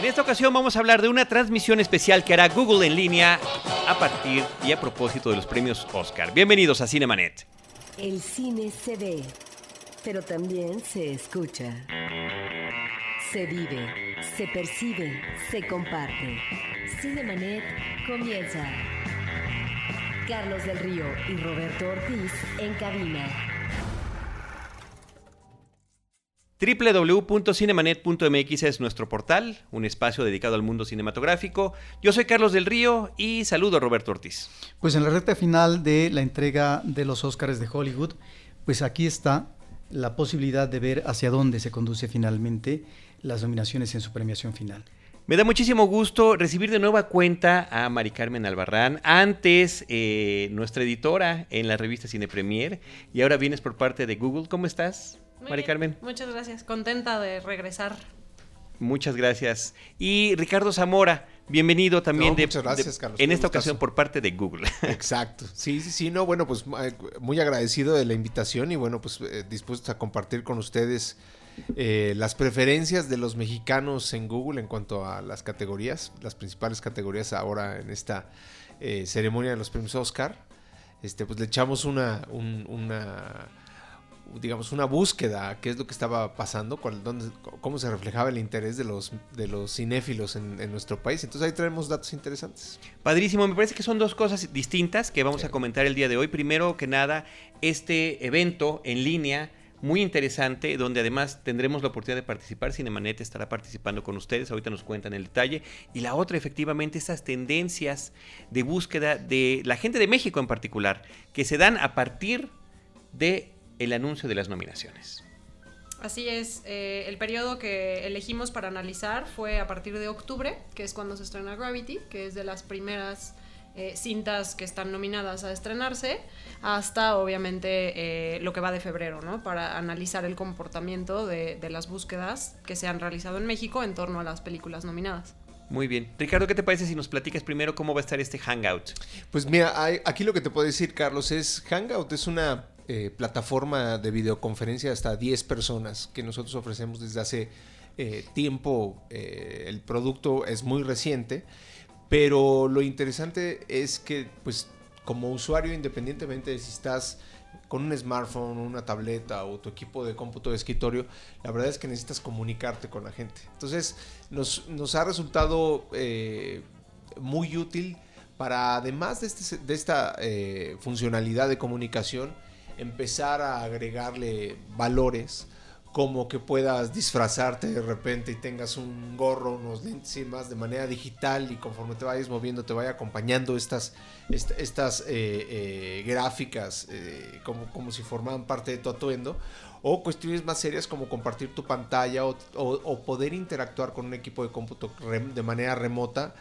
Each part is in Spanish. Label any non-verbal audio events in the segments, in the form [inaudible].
En esta ocasión vamos a hablar de una transmisión especial que hará Google en línea a partir y a propósito de los premios Oscar. Bienvenidos a Cinemanet. El cine se ve, pero también se escucha. Se vive, se percibe, se comparte. Cinemanet comienza. Carlos del Río y Roberto Ortiz en cabina. www.cinemanet.mx es nuestro portal, un espacio dedicado al mundo cinematográfico. Yo soy Carlos del Río y saludo a Roberto Ortiz. Pues en la recta final de la entrega de los Oscars de Hollywood, pues aquí está la posibilidad de ver hacia dónde se conduce finalmente las nominaciones en su premiación final. Me da muchísimo gusto recibir de nueva cuenta a Mari Carmen Albarrán, antes eh, nuestra editora en la revista Cine Premier y ahora vienes por parte de Google. ¿Cómo estás, Muy Mari bien, Carmen? Muchas gracias, contenta de regresar. Muchas gracias. Y Ricardo Zamora, bienvenido también No, de, muchas gracias, de- Carlos, en esta gustazo. ocasión por parte de Google. [laughs] Exacto. Sí, sí, sí, no, bueno, pues eh, muy agradecido de la invitación y bueno, pues eh, dispuestos a compartir con ustedes eh, las preferencias de los mexicanos en Google en cuanto a las categorías, las principales categorías ahora en esta eh, ceremonia de los premios Oscar. Este, pues le echamos una, un- una digamos, una búsqueda a qué es lo que estaba pasando, cuál- dónde- cómo se reflejaba el interés de los, de los cinéfilos en, en nuestro país. Entonces ahí traemos datos interesantes. Padrísimo, me parece que son dos cosas distintas que vamos a comentar el día de hoy. Primero que nada, este evento en línea muy interesante, donde además tendremos la oportunidad de participar. Cinemanet estará participando con ustedes, ahorita nos cuentan el detalle. Y la otra, efectivamente, esas tendencias de búsqueda de la gente de México en particular, que se dan a partir de el anuncio de las nominaciones. Así es, eh, el periodo que elegimos para analizar fue a partir de octubre, que es cuando se estrena Gravity, que es de las primeras eh, cintas que están nominadas a estrenarse, hasta obviamente eh, lo que va de febrero, ¿no? Para analizar el comportamiento de, de las búsquedas que se han realizado en México en torno a las películas nominadas. Muy bien. Ricardo, ¿qué te parece si nos platicas primero cómo va a estar este hangout? Pues mira, hay- aquí lo que te puedo decir, Carlos, es Hangout es una eh, plataforma de videoconferencia hasta 10 personas que nosotros ofrecemos desde hace eh, tiempo. Eh, el producto es muy reciente, pero lo interesante es que, pues, como usuario, independientemente de si estás con un smartphone, una tableta o tu equipo de cómputo de escritorio, la verdad es que necesitas comunicarte con la gente. Entonces, nos, nos ha resultado muy útil para, además de, este- esta funcionalidad de comunicación, empezar a agregarle valores como que puedas disfrazarte de repente y tengas un gorro, unos lentes y más de manera digital y conforme te vayas moviendo te vaya acompañando estas, est- estas eh, eh, gráficas eh, como, como si formaran parte de tu atuendo o cuestiones más serias como compartir tu pantalla o, o- poder interactuar con un equipo de cómputo de manera remota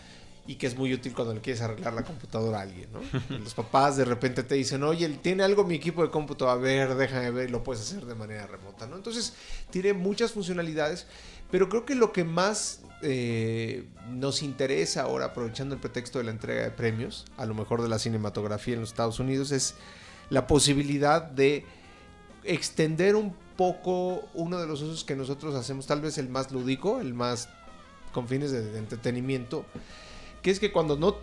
y que es muy útil cuando le quieres arreglar la computadora a alguien, ¿no? [laughs] Los papás de repente te dicen, oye, tiene algo mi equipo de cómputo, a ver, déjame ver, lo puedes hacer de manera remota, ¿no? Entonces, tiene muchas funcionalidades, pero creo que lo que más eh, nos interesa ahora, aprovechando el pretexto de la entrega de premios, a lo mejor de la cinematografía en los Estados Unidos, es la posibilidad de extender un poco uno de los usos que nosotros hacemos, tal vez el más lúdico, el más con fines de entretenimiento, que es que cuando no,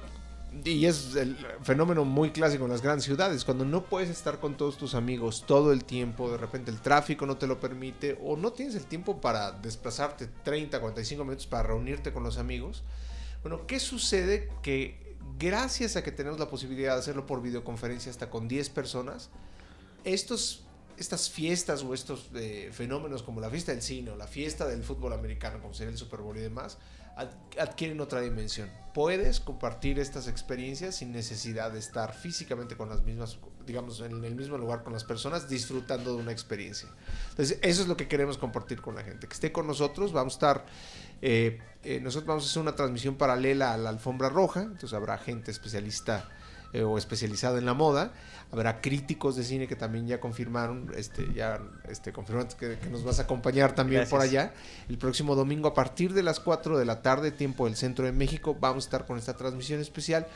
y es el fenómeno muy clásico en las grandes ciudades, cuando no puedes estar con todos tus amigos todo el tiempo, de repente el tráfico no te lo permite, o no tienes el tiempo para desplazarte 30, 45 minutos para reunirte con los amigos, bueno, ¿qué sucede? Que gracias a que tenemos la posibilidad de hacerlo por videoconferencia hasta con 10 personas, estos, estas fiestas o estos eh, fenómenos como la fiesta del cine o la fiesta del fútbol americano, como sería el Super Bowl y demás, adquieren otra dimensión. Puedes compartir estas experiencias sin necesidad de estar físicamente con las mismas, digamos, en el mismo lugar con las personas, disfrutando de una experiencia. Entonces, eso es lo que queremos compartir con la gente. Que esté con nosotros, vamos a estar, eh, eh, nosotros vamos a hacer una transmisión paralela a la alfombra roja, entonces habrá gente especialista eh, o especializada en la moda. Habrá críticos de cine que también ya confirmaron, este, ya este, confirmaron que, que nos vas a acompañar también por allá. El próximo domingo a partir de las 4 de la tarde, tiempo del centro de México, vamos a estar con esta transmisión especial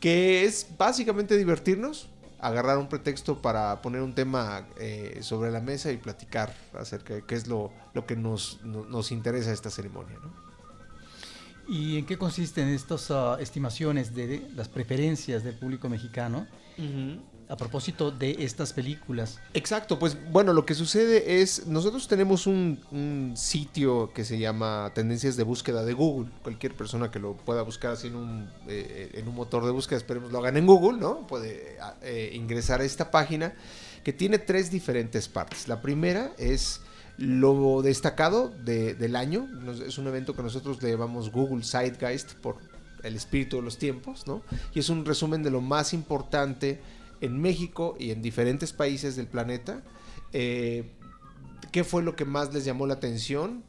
que es básicamente divertirnos, agarrar un pretexto para poner un tema eh, sobre la mesa y platicar acerca de qué es lo, lo que nos, no- nos interesa esta ceremonia. ¿no? ¿Y en qué consisten estas ah, estimaciones de las preferencias del público mexicano a propósito de estas películas? Exacto, pues bueno, lo que sucede es, nosotros tenemos un, un sitio que se llama Tendencias de Búsqueda de Google. Cualquier persona que lo pueda buscar así en un, eh, en un motor de búsqueda, esperemos lo hagan en Google, ¿no? Puede eh, ingresar a esta página que tiene tres diferentes partes. La primera es lo destacado de- del año. Es un evento que nosotros le llamamos Google Zeitgeist por el espíritu de los tiempos, ¿no? Y es un resumen de lo más importante en México y en diferentes países del planeta. Eh, ¿Qué fue lo que más les llamó la atención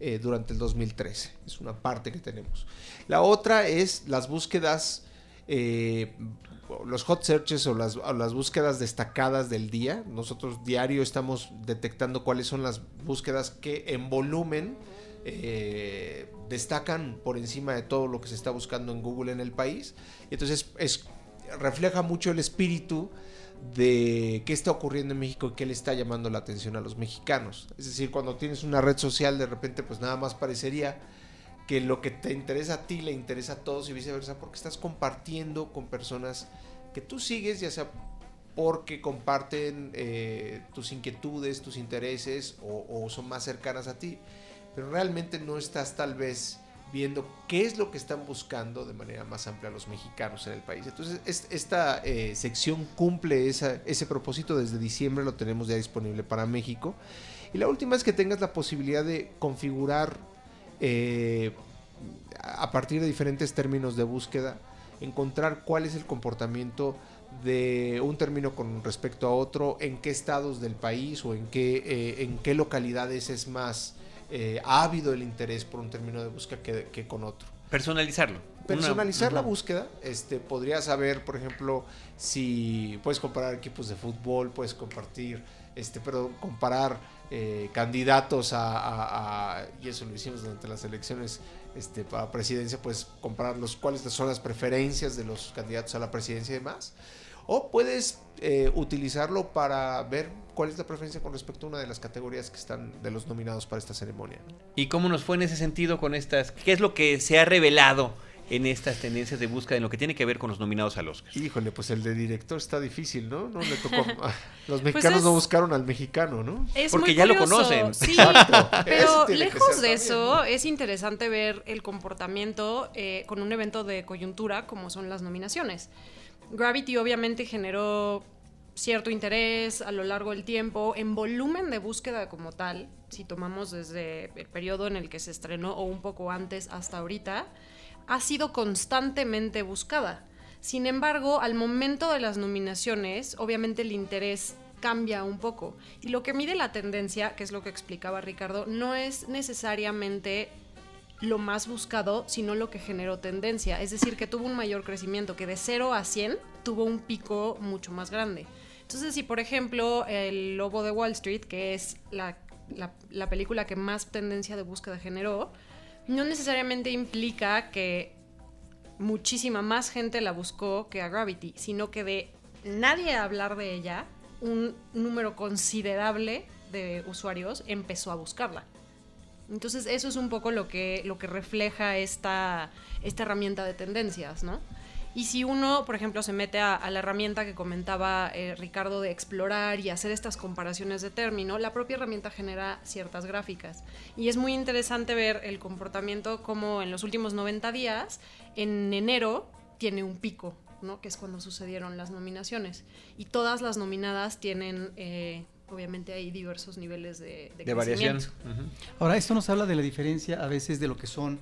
eh, durante el 2013? Es una parte que tenemos. La otra es las búsquedas, eh, los hot searches o las, o las búsquedas destacadas del día. Nosotros diario estamos detectando cuáles son las búsquedas que en volumen eh, destacan por encima de todo lo que se está buscando en Google en el país. Entonces es, refleja mucho el espíritu de qué está ocurriendo en México y qué le está llamando la atención a los mexicanos. Es decir, cuando tienes una red social, de repente, pues nada más parecería que lo que te interesa a ti le interesa a todos y viceversa, porque estás compartiendo con personas que tú sigues, ya sea porque comparten eh, tus inquietudes, tus intereses o, son más cercanas a ti, pero realmente no estás tal vez viendo qué es lo que están buscando de manera más amplia los mexicanos en el país. Entonces, es- esta eh, sección cumple ese propósito desde diciembre, lo tenemos ya disponible para México. Y la última es que tengas la posibilidad de configurar eh, a partir de diferentes términos de búsqueda, encontrar cuál es el comportamiento de un término con respecto a otro, en qué estados del país o en qué, eh, en qué localidades es más eh, ávido el interés por un término de búsqueda que, que con otro. Personalizarlo. Personalizar Una- la búsqueda, este, podría saber, por ejemplo, si puedes comparar equipos de fútbol, puedes compartir, este, pero comparar eh, candidatos a, y eso lo hicimos durante las elecciones este, para presidencia, pues comparar los cuáles son las preferencias de los candidatos a la presidencia y demás. O puedes eh, utilizarlo para ver cuál es la preferencia con respecto a una de las categorías que están de los nominados para esta ceremonia. ¿Y cómo nos fue en ese sentido con estas? ¿Qué es lo que se ha revelado en estas tendencias de búsqueda en lo que tiene que ver con los nominados al Oscar? Híjole, pues el de director está difícil, ¿no? No le tocó. [laughs] Los mexicanos es- no buscaron al mexicano, ¿no? Es Porque muy ya lo conocen. Sí, [laughs] pero lejos de también, eso, ¿no? es interesante ver el comportamiento eh, con un evento de coyuntura como son las nominaciones. Gravity obviamente generó cierto interés a lo largo del tiempo en volumen de búsqueda como tal, si tomamos desde el periodo en el que se estrenó o un poco antes hasta ahorita, ha sido constantemente buscada. Sin embargo, al momento de las nominaciones, obviamente el interés cambia un poco. Y lo que mide la tendencia, que es lo que explicaba Ricardo, no es necesariamente lo más buscado, sino lo que generó tendencia. Es decir, que tuvo un mayor crecimiento, que de 0 a 100 tuvo un pico mucho más grande. Entonces, si por ejemplo El Lobo de Wall Street, que es la, la- la película que más tendencia de búsqueda generó, no necesariamente implica que muchísima más gente la buscó que a Gravity, sino que de nadie hablar de ella, un número considerable de usuarios empezó a buscarla. Entonces eso es un poco lo que, lo que refleja esta, esta herramienta de tendencias, ¿no? Y si uno, por ejemplo, se mete a, a la herramienta que comentaba eh, Ricardo de explorar y hacer estas comparaciones de término, la propia herramienta genera ciertas gráficas. Y es muy interesante ver el comportamiento como en los últimos 90 días, en enero, tiene un pico, ¿no? Que es cuando sucedieron las nominaciones. Y todas las nominadas tienen, eh, obviamente, hay diversos niveles de, de De variación. crecimiento. Ujú. Ahora, esto nos habla de la diferencia a veces de lo que son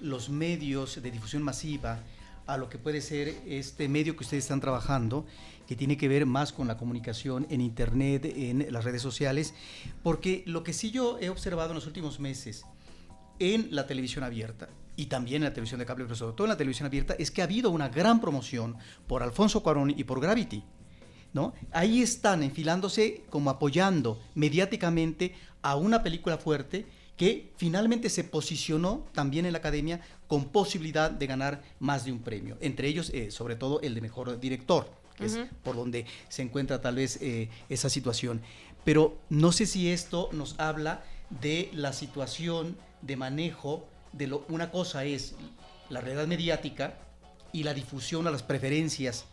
los medios de difusión masiva a lo que puede ser este medio que ustedes están trabajando, que tiene que ver más con la comunicación en Internet, en las redes sociales, porque lo que sí yo he observado en los últimos meses en la televisión abierta y también en la televisión de cable, pero sobre todo en la televisión abierta, es que ha habido una gran promoción por Alfonso Cuarón y por Gravity. ¿no? Ahí están enfilándose como apoyando mediáticamente a una película fuerte que finalmente se posicionó también en la academia con posibilidad de ganar más de un premio, entre ellos eh, sobre todo el de mejor director, que es por donde se encuentra tal vez eh, esa situación. Pero no sé si esto nos habla de la situación de manejo de lo, una cosa es la realidad mediática y la difusión a las preferencias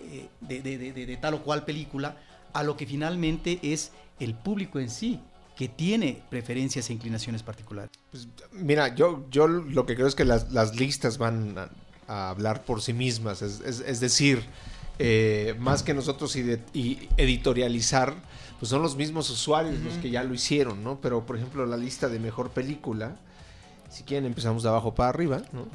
eh, de, de- de- de- de tal o cual película, a lo que finalmente es el público en sí, que tiene preferencias e inclinaciones particulares. Pues, mira, yo, yo lo que creo es que las, las listas van a, a hablar por sí mismas. Es, es- es decir, eh, más que nosotros y editorializar, pues son los mismos usuarios los que ya lo hicieron, ¿no? Pero, por ejemplo, la lista de mejor película, si quieren empezamos de abajo para arriba, ¿no?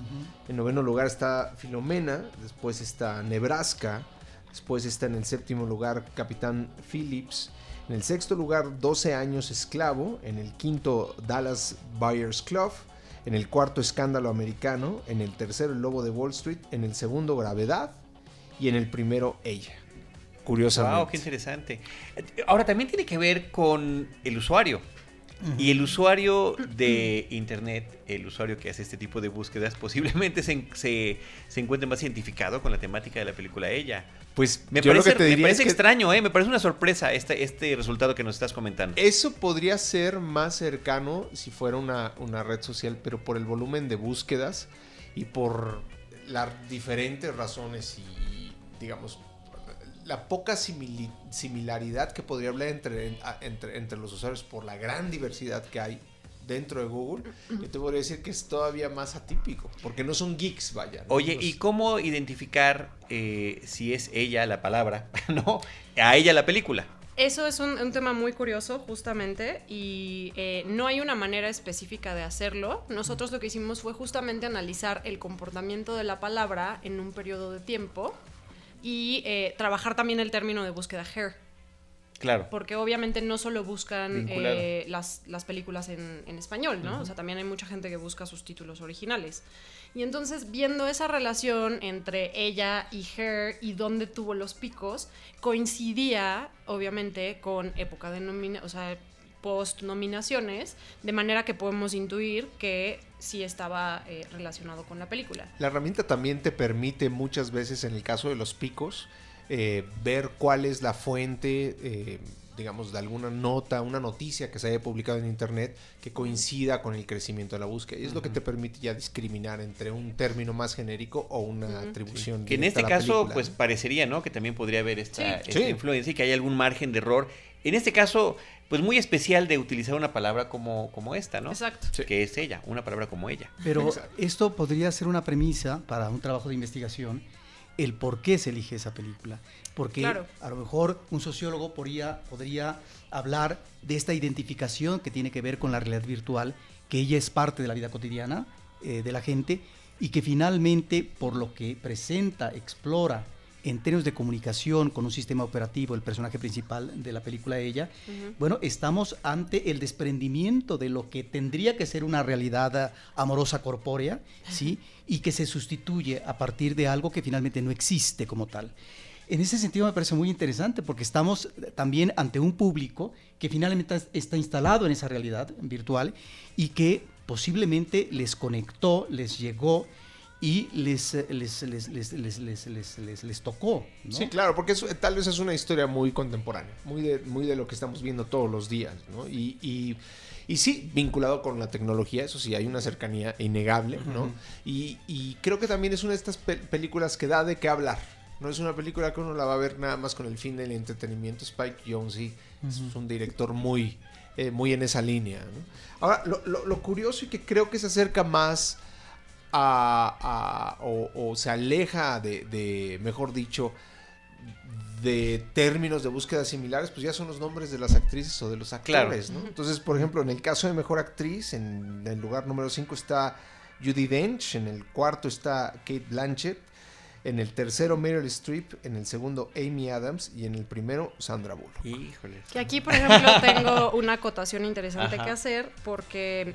En noveno lugar está Filomena, después está Nebraska, después está en el séptimo lugar Capitán Phillips, en el sexto lugar 12 años esclavo, en el quinto Dallas Buyers Club, en el cuarto Escándalo Americano, en el tercero El Lobo de Wall Street, en el segundo Gravedad y en el primero Ella. Curiosamente. Wow, qué interesante. Ahora también tiene que ver con el usuario. Y el usuario de Internet, el usuario que hace este tipo de búsquedas, [laughs] posiblemente se, se, se encuentre más identificado con la temática de la película Ella. Pues Me yo parece, me parece extraño, ¿eh? me parece una sorpresa este, este resultado que nos estás comentando. Eso podría ser más cercano si fuera una, una red social, pero por el volumen de búsquedas y por las diferentes razones y, digamos, la poca simili- similaridad que podría haber entre, entre, entre los usuarios por la gran diversidad que hay dentro de Google, yo te podría decir que es todavía más atípico, porque no son geeks, vaya. ¿no? Oye, ¿y cómo identificar eh, si es ella la palabra, [laughs] no? A ella la película. Eso es un, un tema muy curioso, justamente, y eh, no hay una manera específica de hacerlo. Nosotros lo que hicimos fue justamente analizar el comportamiento de la palabra en un periodo de tiempo y eh, trabajar también el término de búsqueda hair, Claro. porque obviamente no solo buscan eh, las, las películas en, en español, ¿no? O sea, también hay mucha gente que busca sus títulos originales. Y entonces, viendo esa relación entre ella y Her y dónde tuvo los picos, coincidía, obviamente, con época de nomina, o sea, post nominaciones, de manera que podemos intuir que sí estaba eh, relacionado con la película. La herramienta también te permite muchas veces, en el caso de los picos, eh, ver cuál es la fuente, eh, digamos, de alguna nota, una noticia que se haya publicado en Internet que coincida con el crecimiento de la búsqueda. Y es lo que te permite ya discriminar entre un término más genérico o una atribución. Que en este a la caso, película, pues ¿no? parecería, ¿no? Que también podría haber esta, Sí. esta Sí. influencia y que hay algún margen de error. En este caso, pues muy especial de utilizar una palabra como, como esta, ¿no? Exacto. Sí. Que es ella, una palabra como ella. Pero Exacto. esto podría ser una premisa para un trabajo de investigación, el por qué se elige esa película. Porque Claro. a lo mejor un sociólogo podría, podría hablar de esta identificación que tiene que ver con la realidad virtual, que ella es parte de la vida cotidiana eh, de la gente y que finalmente, por lo que presenta, explora en términos de comunicación con un sistema operativo, el personaje principal de la película Ella, bueno, estamos ante el desprendimiento de lo que tendría que ser una realidad ah, amorosa corpórea, ¿sí? Y que se sustituye a partir de algo que finalmente no existe como tal. En ese sentido me parece muy interesante porque estamos también ante un público que finalmente es- está instalado en esa realidad virtual y que posiblemente les conectó, les llegó y les, eh, les, les, les, les, tocó. ¿no? Sí, claro, porque es- tal vez es una historia muy contemporánea, muy de, muy de lo que estamos viendo todos los días, ¿no? Y, y, y sí, vinculado con la tecnología, eso sí, hay una cercanía innegable, ¿no? y, y creo que también es una de estas pe- películas que da de qué hablar. No es una película que uno la va a ver nada más con el fin del entretenimiento. Spike Jonze sí, es un director muy, eh, muy en esa línea. ¿no? Ahora, lo, lo- lo curioso y que creo que se acerca más a, a- o, o se aleja de, de, mejor dicho, de términos de búsqueda similares, pues ya son los nombres de las actrices o de los actores, ¿no? Entonces, por ejemplo, en el caso de mejor actriz, en el lugar número 5 está Judy Dench, en el cuarto está Kate Blanchett, en el tercero Meryl Streep, en el segundo Amy Adams y en el primero Sandra Bullock. Híjole. Que aquí, por ejemplo, tengo una acotación interesante Ajá. que hacer porque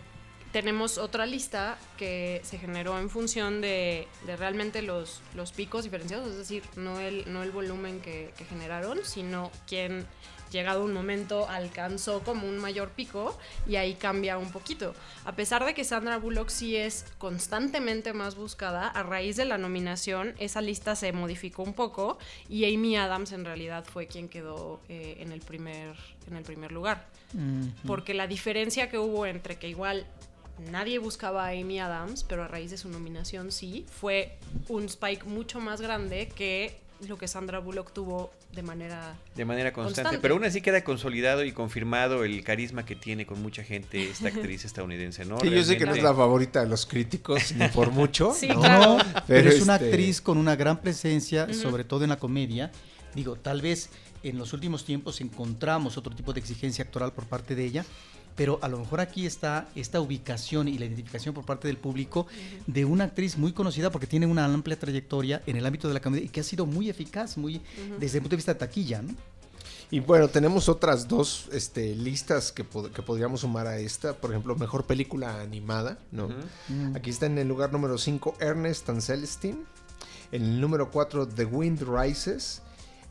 tenemos otra lista que se generó en función de, de realmente los, los picos diferenciados, es decir, no el, no el volumen que, que generaron, sino quien llegado un momento alcanzó como un mayor pico y ahí cambia un poquito. A pesar de que Sandra Bullock sí es constantemente más buscada, a raíz de la nominación esa lista se modificó un poco y Amy Adams en realidad fue quien quedó eh, en, el primer, en el primer lugar. Mm, Porque la diferencia que hubo entre que igual nadie buscaba a Amy Adams, pero a raíz de su nominación sí, fue un spike mucho más grande que lo que Sandra Bullock tuvo de manera de manera constante. Constante. Pero aún así queda consolidado y confirmado el carisma que tiene con mucha gente esta actriz [laughs] estadounidense, ¿no? Sí, yo sé que no es la favorita de los críticos ni por mucho. [laughs] Sí, ¿no? claro. [laughs] No, pero, es una este, actriz con una gran presencia, sobre todo en la comedia. Digo, tal vez en los últimos tiempos encontramos otro tipo de exigencia actoral por parte de ella, pero a lo mejor aquí está esta ubicación y la identificación por parte del público de una actriz muy conocida porque tiene una amplia trayectoria en el ámbito de la comedia y que ha sido muy eficaz, muy desde el punto de vista de taquilla, ¿no? Y bueno, tenemos otras dos este, listas que, pod- que podríamos sumar a esta. Por ejemplo, mejor película animada, ¿no? Mm. Aquí está en el lugar número 5 Ernest and Celestine. En el número 4 The Wind Rises.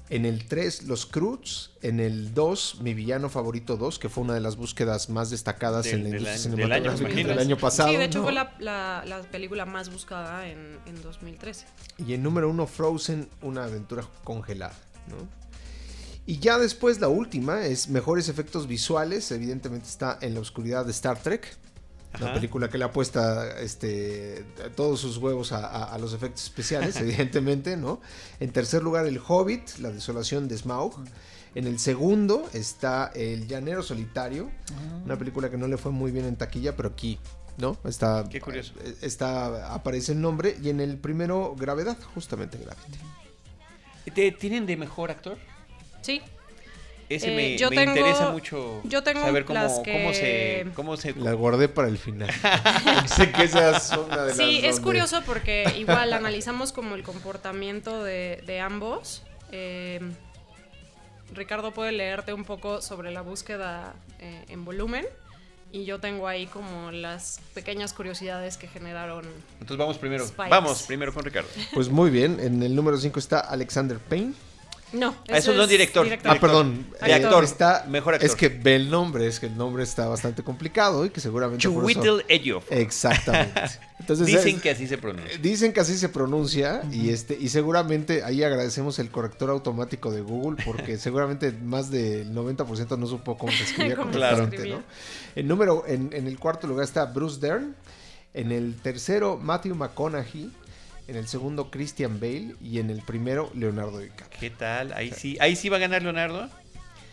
En el 3 Los Croods. En el 2 Mi Villano Favorito 2, que fue una de las búsquedas más destacadas Del- en la industria año- del año, cinematográfica del año pasado. Sí, de hecho ¿no? fue la, la- la película más buscada en, en 2013. Y en número 1 Frozen, una aventura congelada, ¿no? Y ya después la última es mejores efectos visuales. Evidentemente está en la oscuridad de Star Trek. Una Ajá. película que le apuesta este, todos sus huevos a, a- a los efectos especiales, [laughs] evidentemente, ¿no? En tercer lugar, El Hobbit, La desolación de Smaug. En el segundo está El Llanero Solitario, una película que no le fue muy bien en taquilla, pero aquí, ¿no? Está, Qué curioso. eh, Está, aparece el nombre. Y en el primero, Gravedad, justamente Gravity. ¿Te- ¿Tienen de mejor actor? Sí, Ese Eh, me, yo me tengo- interesa mucho yo tengo saber cómo, las cómo se... Cómo se La guardé para el final. [laughs] sé que esa es una de las Sí, es donde- curioso porque igual analizamos como el comportamiento de, de ambos. Eh, Ricardo puede leerte un poco sobre la búsqueda eh, en volumen y yo tengo ahí como las pequeñas curiosidades que generaron. Entonces vamos primero. Spikes. Vamos primero con Ricardo. Pues muy bien, en el número 5 está Alexander Payne. No, Ah, eso no es director. Ah, perdón, De eh, actor. Está, Mejor actor. Es que ve el nombre, es que el nombre está bastante complicado y que seguramente Chiwetel Ejiofor. Exactamente. [laughs] Entonces Dicen es- que así se pronuncia. Dicen que así se pronuncia y este y seguramente ahí agradecemos el corrector automático de Google porque [laughs] seguramente más del 90% no supo cómo se escribía [laughs] correctamente. ¿no? En número en, en el cuarto lugar está Bruce Dern, en el tercero Matthew McConaughey, en el segundo Christian Bale y en el primero Leonardo DiCaprio. ¿Qué tal? Ahí sí, ahí sí va a ganar Leonardo.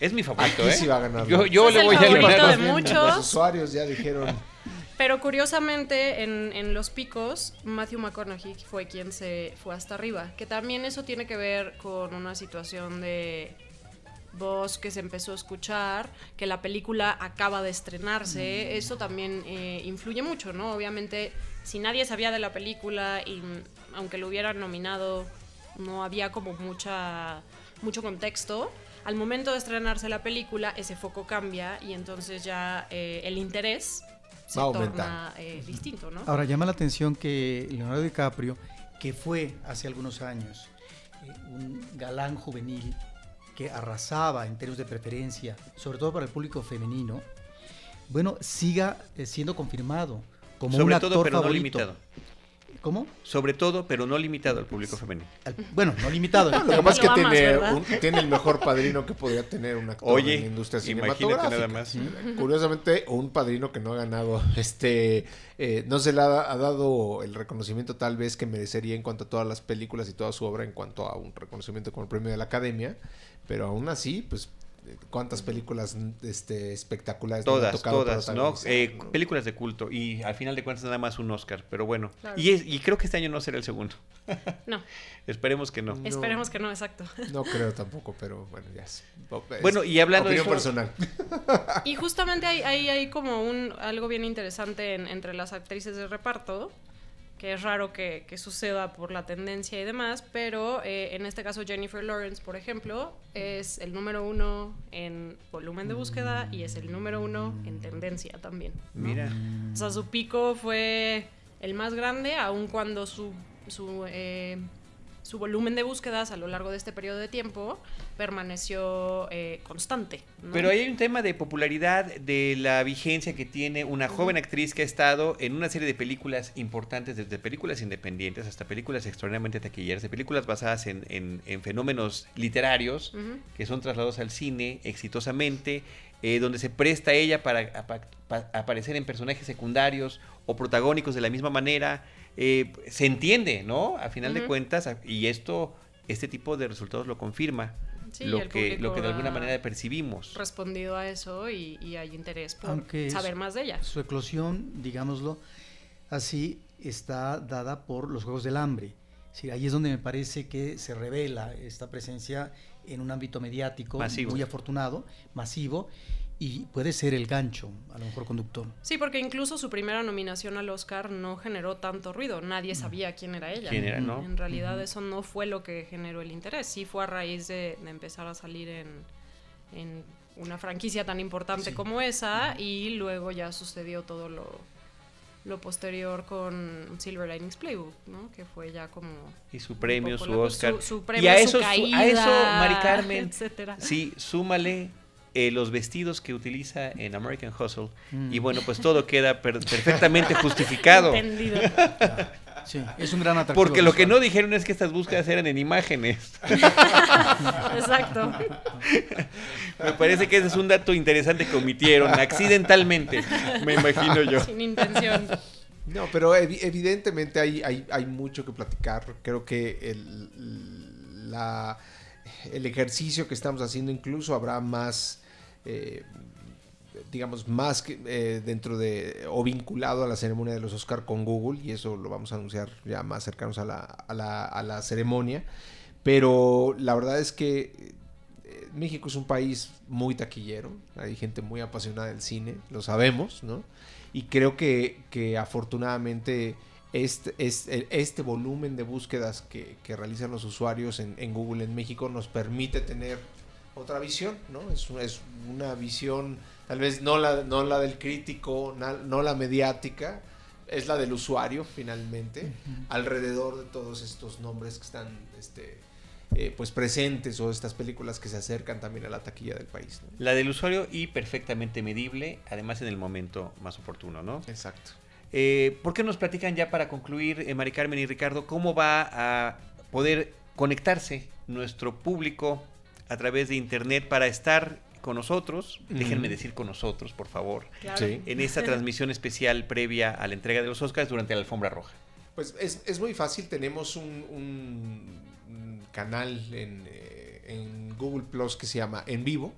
Es mi favorito, Aquí ¿eh? sí va a ganar Yo, Leonardo. yo le el voy a Leonardo. de Los muchos. usuarios ya dijeron [laughs] Pero curiosamente, en, en los picos, Matthew McConaughey fue quien se fue hasta arriba. Que también eso tiene que ver con una situación de voz que se empezó a escuchar, que la película acaba de estrenarse. Eso también eh, influye mucho, ¿no? Obviamente, si nadie sabía de la película y mm, aunque lo hubieran nominado, no había como mucha mucho contexto. Al momento de estrenarse la película, ese foco cambia y entonces ya eh, el interés se Va torna eh, distinto, ¿no? Ahora llama la atención que Leonardo DiCaprio, que fue hace algunos años un galán juvenil que arrasaba en términos de preferencia, sobre todo para el público femenino, bueno, siga eh, siendo confirmado como un Sobre actor todo, pero no limitado. ¿Cómo? Sobre todo, pero no limitado al público femenino. Al- bueno, no limitado. Lo que pasa es que amas, tiene, ¿verdad? un- tiene el mejor padrino que podría tener un actor Oye, en la industria imagínate cinematográfica. nada más. Curiosamente, un padrino que no ha ganado, [laughs] este, eh, no se le ha, ha dado el reconocimiento tal vez que merecería en cuanto a todas las películas y toda su obra en cuanto a un reconocimiento como el premio de la Academia, pero aún así, pues, cuántas películas este, espectaculares Todas, tocado todas, Eh, ¿no? películas de culto y al final de cuentas nada más un Oscar, pero bueno. Claro. Y, es- y creo que este año no será el segundo. [laughs] No, Esperemos que no. No. esperemos que no, exacto. No creo tampoco, pero bueno, ya es. es Bueno, y hablando de eso- personal. Y justamente hay, hay, hay como un algo bien interesante en- entre las actrices de reparto, que es raro que, que suceda por la tendencia y demás, pero eh, en este caso Jennifer Lawrence, por ejemplo, es el número uno en volumen de búsqueda y es el número uno en tendencia también. ¿no? Mira. O sea, su pico fue el más grande, aun cuando su, su, eh, su volumen de búsquedas a lo largo de este periodo de tiempo permaneció eh, constante. ¿no? Pero hay un tema de popularidad, de la vigencia que tiene una joven actriz que ha estado en una serie de películas importantes, desde películas independientes hasta películas extraordinariamente taquilleras, de películas basadas en, en- en fenómenos literarios que son trasladados al cine exitosamente eh, donde se presta ella para, apa- pa- aparecer en personajes secundarios o protagónicos de la misma manera. Eh, se entiende, ¿no? A final de cuentas, y esto, este tipo de resultados lo confirma. Sí, lo, que, lo que de alguna manera percibimos. respondido a eso y, y hay interés por Aunque saber más de ella. Su eclosión, digámoslo así, está dada por los Juegos del Hambre. Sí, ahí es donde me parece que se revela esta presencia en un ámbito mediático Masivo. muy afortunado, masivo, y puede ser el gancho, a lo mejor conductor. Sí, porque incluso su primera nominación al Oscar no generó tanto ruido. Nadie sabía quién era ella. ¿Quién era, no? En realidad eso no fue lo que generó el interés. Sí fue a raíz de, de empezar a salir en, en una franquicia tan importante Sí. como esa y luego ya sucedió todo lo, lo posterior con Silver Linings Playbook, ¿no? Que fue ya como... Y su premio, su Oscar. su- su y premio, a su eso, su- a eso, Mari Carmen, [laughs] etcétera. sí, súmale eh, los vestidos que utiliza en American Hustle. Mm. Y bueno, pues todo [laughs] queda per- perfectamente justificado. Entendido. Sí, es un gran atractivo. Porque lo que no dijeron es que estas búsquedas eran en imágenes. [laughs] Exacto. Me parece que ese es un dato interesante que omitieron accidentalmente, me imagino yo. Sin intención. No, pero evi- evidentemente hay, hay, hay mucho que platicar. Creo que el, la, el ejercicio que estamos haciendo incluso habrá más, eh, digamos, más que, eh, dentro de o vinculado a la ceremonia de los Oscar con Google y eso lo vamos a anunciar ya más cercanos a la, a la, a la ceremonia. Pero la verdad es que eh, México es un país muy taquillero, hay gente muy apasionada del cine, lo sabemos, ¿no? Y creo que, que afortunadamente este, este, volumen de búsquedas que, que realizan los usuarios en, en Google en México nos permite tener otra visión, ¿no? Es, una- es una visión, tal vez no la, no la del crítico, na- no la mediática, es la del usuario finalmente, alrededor de todos estos nombres que están este, eh, pues presentes o estas películas que se acercan también a la taquilla del país. ¿no? La del usuario y perfectamente medible, además en el momento más oportuno, ¿no? Exacto. Eh, ¿Por qué nos platican ya para concluir, eh, Mari Carmen y Ricardo, cómo va a poder conectarse nuestro público a través de Internet para estar con nosotros? Déjenme decir con nosotros, por favor, Claro. Sí. en esta transmisión especial previa a la entrega de los Oscars durante la alfombra roja. Pues es, es muy fácil, tenemos un, canal en, eh, en Google Plus que se llama En Vivo.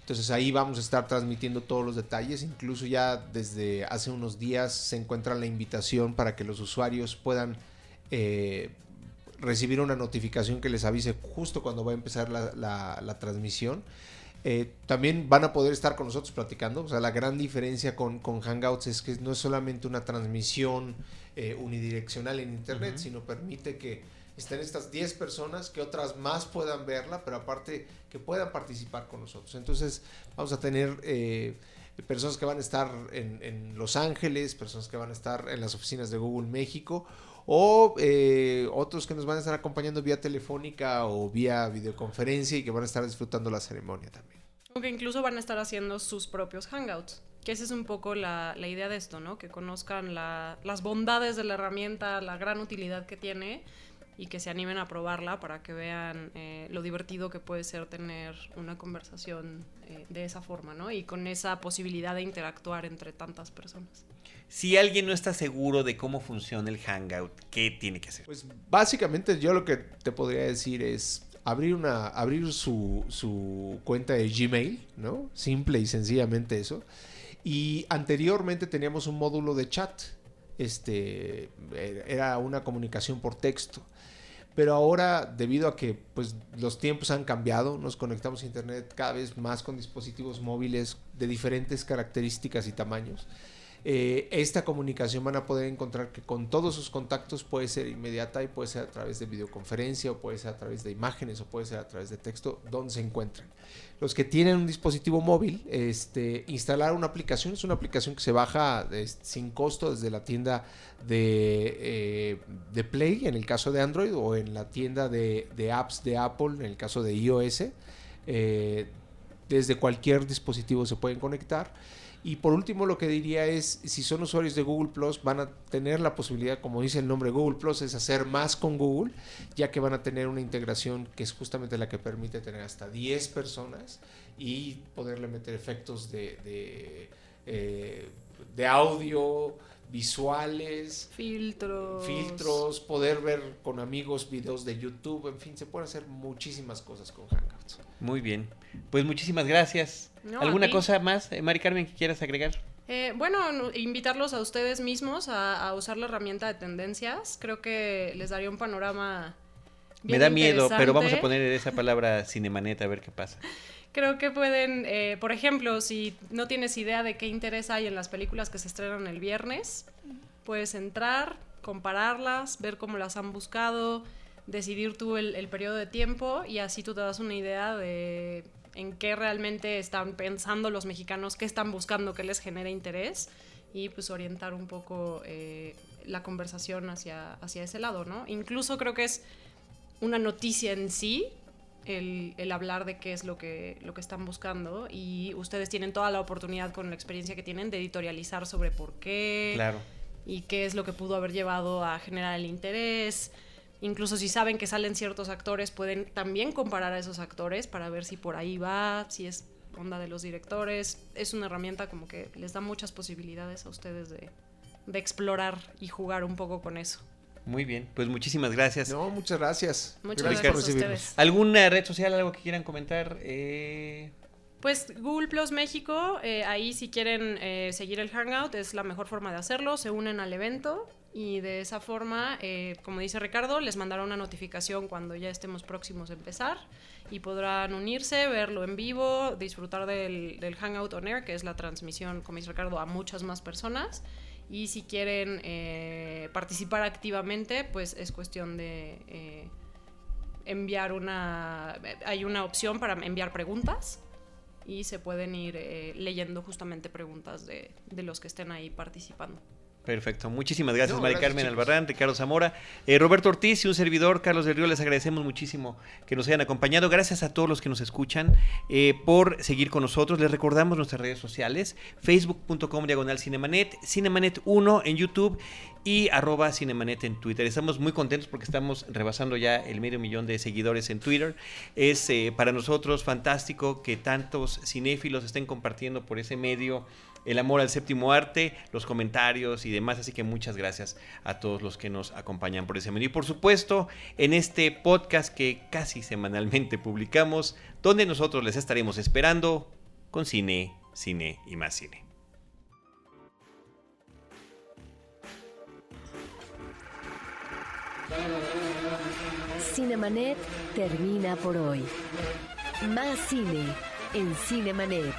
Entonces ahí vamos a estar transmitiendo todos los detalles. Incluso ya desde hace unos días se encuentra la invitación para que los usuarios puedan eh, recibir una notificación que les avise justo cuando va a empezar la, la- la transmisión. Eh, también van a poder estar con nosotros platicando. O sea, la gran diferencia con, con Hangouts es que no es solamente una transmisión eh, unidireccional en Internet, Ujú. sino permite que estén estas 10 personas, que otras más puedan verla, pero aparte que puedan participar con nosotros. Entonces, vamos a tener eh, personas que van a estar en, en Los Ángeles, personas que van a estar en las oficinas de Google México, o eh, otros que nos van a estar acompañando vía telefónica o vía videoconferencia y que van a estar disfrutando la ceremonia también. O que incluso van a estar haciendo sus propios hangouts. Que esa es un poco la, la idea de esto, ¿no? Que conozcan la- las bondades de la herramienta, la gran utilidad que tiene y que se animen a probarla para que vean eh, lo divertido que puede ser tener una conversación eh, de esa forma, ¿no? Y con esa posibilidad de interactuar entre tantas personas. Si alguien no está seguro de cómo funciona el Hangout, ¿qué tiene que hacer? Pues básicamente yo lo que te podría decir es abrir una abrir su, su cuenta de Gmail, ¿no? Simple y sencillamente eso. Y anteriormente teníamos un módulo de chat. Este era una comunicación por texto. Pero ahora, debido a que pues, los tiempos han cambiado, nos conectamos a Internet cada vez más con dispositivos móviles de diferentes características y tamaños. Eh, esta comunicación van a poder encontrar que con todos sus contactos puede ser inmediata y puede ser a través de videoconferencia o puede ser a través de imágenes o puede ser a través de texto, donde se encuentren. Los que tienen un dispositivo móvil, este, instalar una aplicación, es una aplicación que se baja eh, sin costo desde la tienda de, eh, de Play, en el caso de Android, o en la tienda de, de apps de Apple, en el caso de iOS. Desde cualquier dispositivo se pueden conectar Y por último, lo que diría es, si son usuarios de Google Plus, van a tener la posibilidad, como dice el nombre Google Plus, es hacer más con Google, ya que van a tener una integración que es justamente la que permite tener hasta 10 personas y poderle meter efectos de, de, eh, de audio, visuales, Filtros. filtros, poder ver con amigos videos de YouTube, en fin, se pueden hacer muchísimas cosas con Hangouts. Muy bien. Pues muchísimas gracias. No, ¿Alguna cosa más, eh, Mari Carmen, que quieras agregar? Eh, bueno, no- invitarlos a ustedes mismos a, a usar la herramienta de tendencias. Creo que les daría un panorama. Me bien da miedo, pero vamos a poner [laughs] esa palabra cinemanet a ver qué pasa. Creo que pueden, eh, por ejemplo, si no tienes idea de qué interés hay en las películas que se estrenan el viernes, puedes entrar, compararlas, ver cómo las han buscado, decidir tú el, el periodo de tiempo y así tú te das una idea de en qué realmente están pensando los mexicanos, qué están buscando, qué les genera interés y pues orientar un poco eh, la conversación hacia, hacia ese lado, ¿no? Incluso creo que es una noticia en sí el, el hablar de qué es lo que, lo que están buscando y ustedes tienen toda la oportunidad con la experiencia que tienen de editorializar sobre por qué Claro. y qué es lo que pudo haber llevado a generar el interés. Incluso si saben que salen ciertos actores, pueden también comparar a esos actores para ver si por ahí va, si es onda de los directores. Es una herramienta como que les da muchas posibilidades a ustedes de, de explorar y jugar un poco con eso. Muy bien. Pues muchísimas gracias. No, muchas gracias. Muchas Gracias gracias, por a recibirnos. ustedes. ¿Alguna red social, algo que quieran comentar? Eh, Pues Google Plus México, eh, ahí si quieren eh, seguir el Hangout es la mejor forma de hacerlo, se unen al evento y de esa forma, eh, como dice Ricardo, les mandará una notificación cuando ya estemos próximos a empezar y podrán unirse, verlo en vivo, disfrutar del, del Hangout On Air, que es la transmisión, como dice Ricardo, a muchas más personas. Y si quieren eh, participar activamente, pues es cuestión de... eh, enviar una hay una opción para enviar preguntas y se pueden ir eh, leyendo justamente preguntas de, de los que estén ahí participando. Perfecto. Muchísimas gracias, No, Mari gracias, Carmen chicos. Albarrán, Ricardo Zamora, eh, Roberto Ortiz y un servidor, Carlos del Río. Les agradecemos muchísimo que nos hayan acompañado. Gracias a todos los que nos escuchan eh, por seguir con nosotros. Les recordamos nuestras redes sociales: facebook.com diagonal cinemanet, cinemanet 1 en YouTube y arroba cinemanet en Twitter. Estamos muy contentos porque estamos rebasando ya el medio millón de seguidores en Twitter. Es eh, para nosotros fantástico que tantos cinéfilos estén compartiendo por ese medio el amor al séptimo arte, los comentarios y demás. Así que muchas gracias a todos los que nos acompañan por ese medio. Y por supuesto, en este podcast que casi semanalmente publicamos, donde nosotros les estaremos esperando con cine, cine y más cine. Cinemanet termina por hoy. Más cine en Cinemanet.